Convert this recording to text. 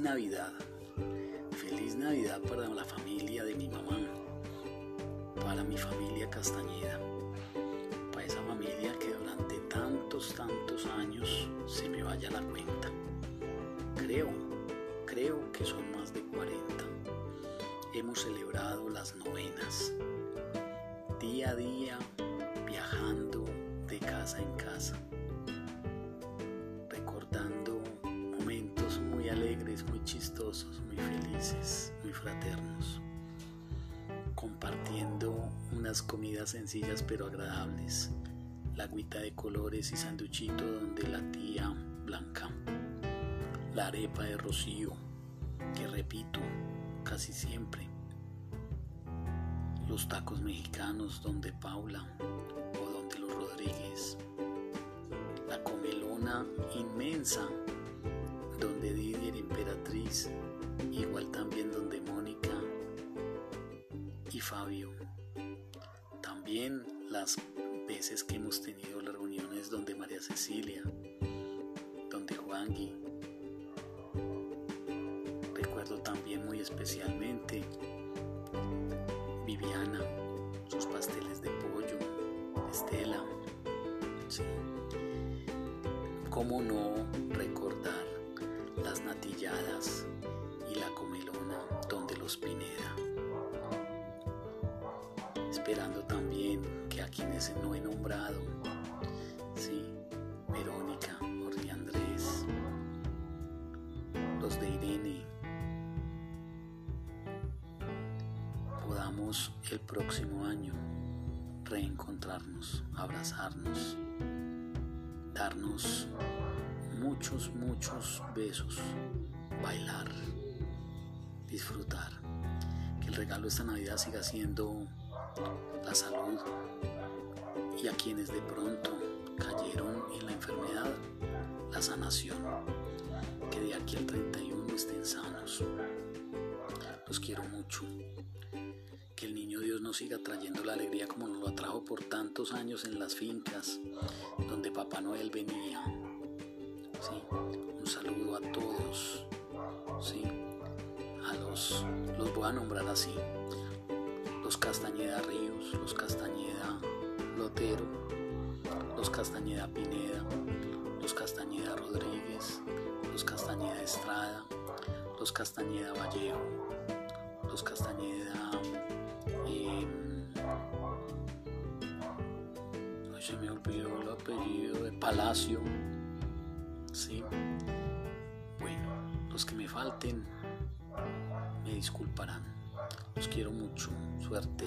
Navidad. Feliz Navidad para la familia de mi mamá, para mi familia Castañeda, para esa familia que durante tantos, tantos años se me vaya la cuenta. Creo, creo que son más de 40. Hemos celebrado las novenas, día a día, viajando de casa en casa muy chistosos, muy felices, muy fraternos, compartiendo unas comidas sencillas pero agradables, la agüita de colores y sanduchito donde la tía Blanca, la arepa de rocío, que repito casi siempre, los tacos mexicanos donde Paula o donde los Rodríguez, la comelona inmensa donde Didier Emperatriz, igual también donde Mónica y Fabio. También las veces que hemos tenido las reuniones donde María Cecilia, donde Juangui. Recuerdo también muy especialmente Viviana, sus pasteles de pollo, Estela. Sí. ¿Cómo no recordar natilladas y la comelona donde los Pineda. Esperando también que a quienes no he nombrado, sí, Verónica, Jorge Andrés, los de Irene, podamos el próximo año reencontrarnos, abrazarnos, darnos muchos, muchos besos, bailar, disfrutar. Que el regalo de esta Navidad siga siendo la salud y a quienes de pronto cayeron en la enfermedad, la sanación. Que de aquí al 31 estén sanos. Los quiero mucho. Que el niño Dios nos siga trayendo la alegría como nos lo atrajo por tantos años en las fincas donde Papá Noel venía un saludo a todos, ¿sí? A los, los voy a nombrar así, los Castañeda Ríos, los Castañeda Lotero, los Castañeda Pineda, los Castañeda Rodríguez, los Castañeda Estrada, los Castañeda Vallejo, los Castañeda... Eh, se me olvidó el apellido de Palacio, ¿sí? Bueno, los que me falten me disculparán. Los quiero mucho. Suerte.